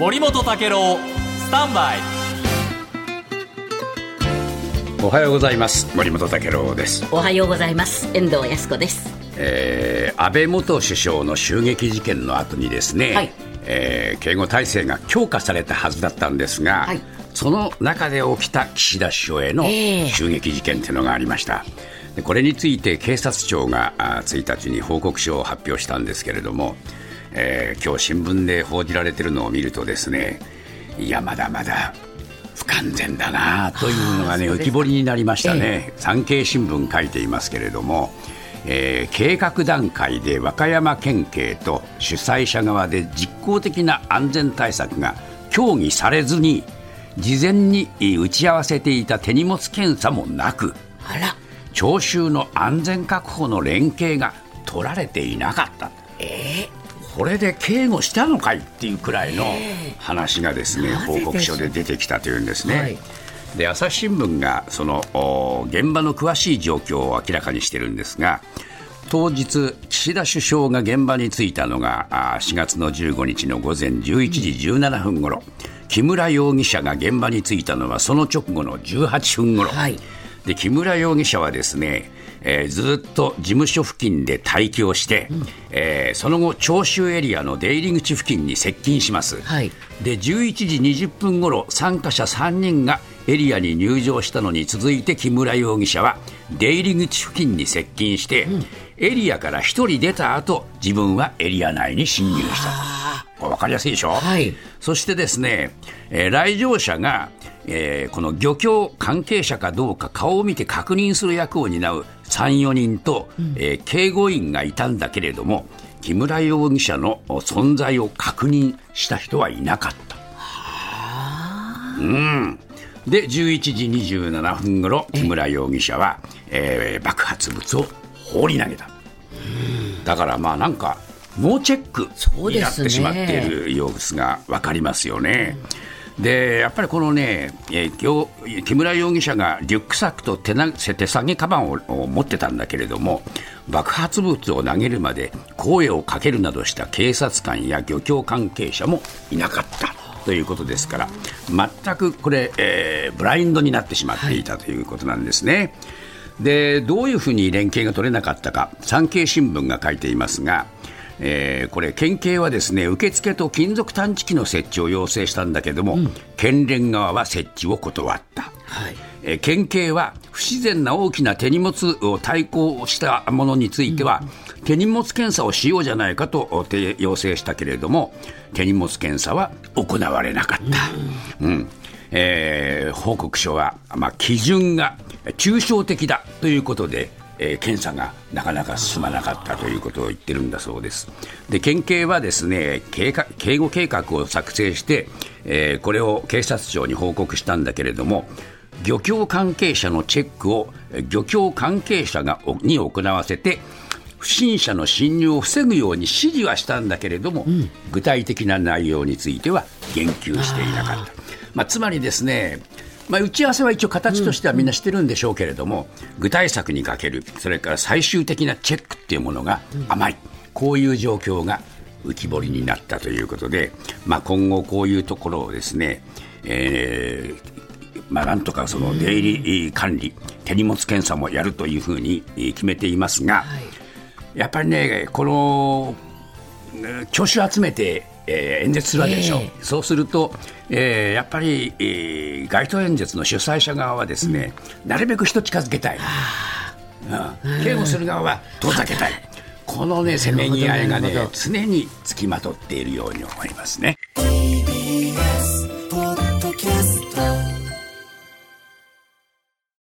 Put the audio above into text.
森本武郎スタンバイ。おはようございます。森本武郎です。おはようございます。遠藤康子です。えー安倍元首相の襲撃事件の後にですね、はい。えー警護体制が強化されたはずだったんですが、はい。その中で起きた岸田首相へのええ。襲撃事件というのがありました。でこれについて警察庁があ1日に報告書を発表したんですけれども、えー今日新聞で報じられているのを見るとですねいやまだまだ不完全だなというのがね浮き彫りになりましたね、え産経新聞書いていますけれども、えー計画段階で和歌山県警と主催者側で実効的な安全対策が協議されずに事前にえー打ち合わせていた手荷物検査もなくあら。聴衆の安全確保の連携が取られていなかった。これで警護したのかいっていうくらいの話がですね、報告書で出てきたというんですね。はい。で朝日新聞がそのお現場の詳しい状況を明らかにしてるんですが当日、岸田首相が現場に着いたのがあー4月の15日の午前11時17分ごろ、木村容疑者が現場に着いたのはその直後の18分ごろ、はい。で木村容疑者はですね、えーずっと事務所付近で待機をして、えーその後、聴衆エリアの出入り口付近に接近します。はい。で11時20分ごろ参加者3人がエリアに入場したのに続いて木村容疑者は出入り口付近に接近して、エリアから1人出た後自分はエリア内に侵入した。と分かりやすいでしょ、はい。そしてですね、えー来場者が、えーこの漁協関係者かどうか顔を見て確認する役を担う3、4人と、えー警護員がいたんだけれども、木村容疑者の存在を確認した人はいなかった。うん。で11時27分ごろ木村容疑者は、えー爆発物を放り投げた。だからまあなんかノーチェックになってしまっている様子が分かりますよね。でやっぱりこのね、えー木村容疑者がリュックサックと手な手提げカバンを持ってたんだけれども爆発物を投げるまで声をかけるなどした警察官や漁協関係者もいなかったということですから全くこれ、えーブラインドになってしまっていたということなんですね。でどういうふうに連携が取れなかったか産経新聞が書いていますが、えーこれ県警はですね受付と金属探知機の設置を要請したんだけども、県連側は設置を断った。はい。えー県警は不自然な大きな手荷物を対抗したものについては、手荷物検査をしようじゃないかと要請したけれども手荷物検査は行われなかった。うん。えー報告書は、まあ、基準が抽象的だということで、えー検査がなかなか進まなかったということを言ってるんだそうです。で県警はですね警護計画を作成して、えーこれを警察庁に報告したんだけれども漁協関係者のチェックをえー漁協関係者がおに行わせて不審者の侵入を防ぐように指示はしたんだけれども、具体的な内容については言及していなかった。まあ、つまりですね、まあ、打ち合わせは一応形としてはみんなしてるんでしょうけれども、具体策にかけるそれから最終的なチェックっていうものが甘い、こういう状況が浮き彫りになったということで、まあ、今後こういうところをですね、えーまあ、なんとかその出入り管理、手荷物検査もやるというふうにえー決めていますが、やっぱりね、このうん聴衆集めて、えー演説するわけでしょ、えそうすると、えーやっぱり、えー街頭演説の主催者側はですね、なるべく人近づけたい、うん。警護する側は遠ざけたい、このね、せめぎ合いがね常につきまとっているように思いますね。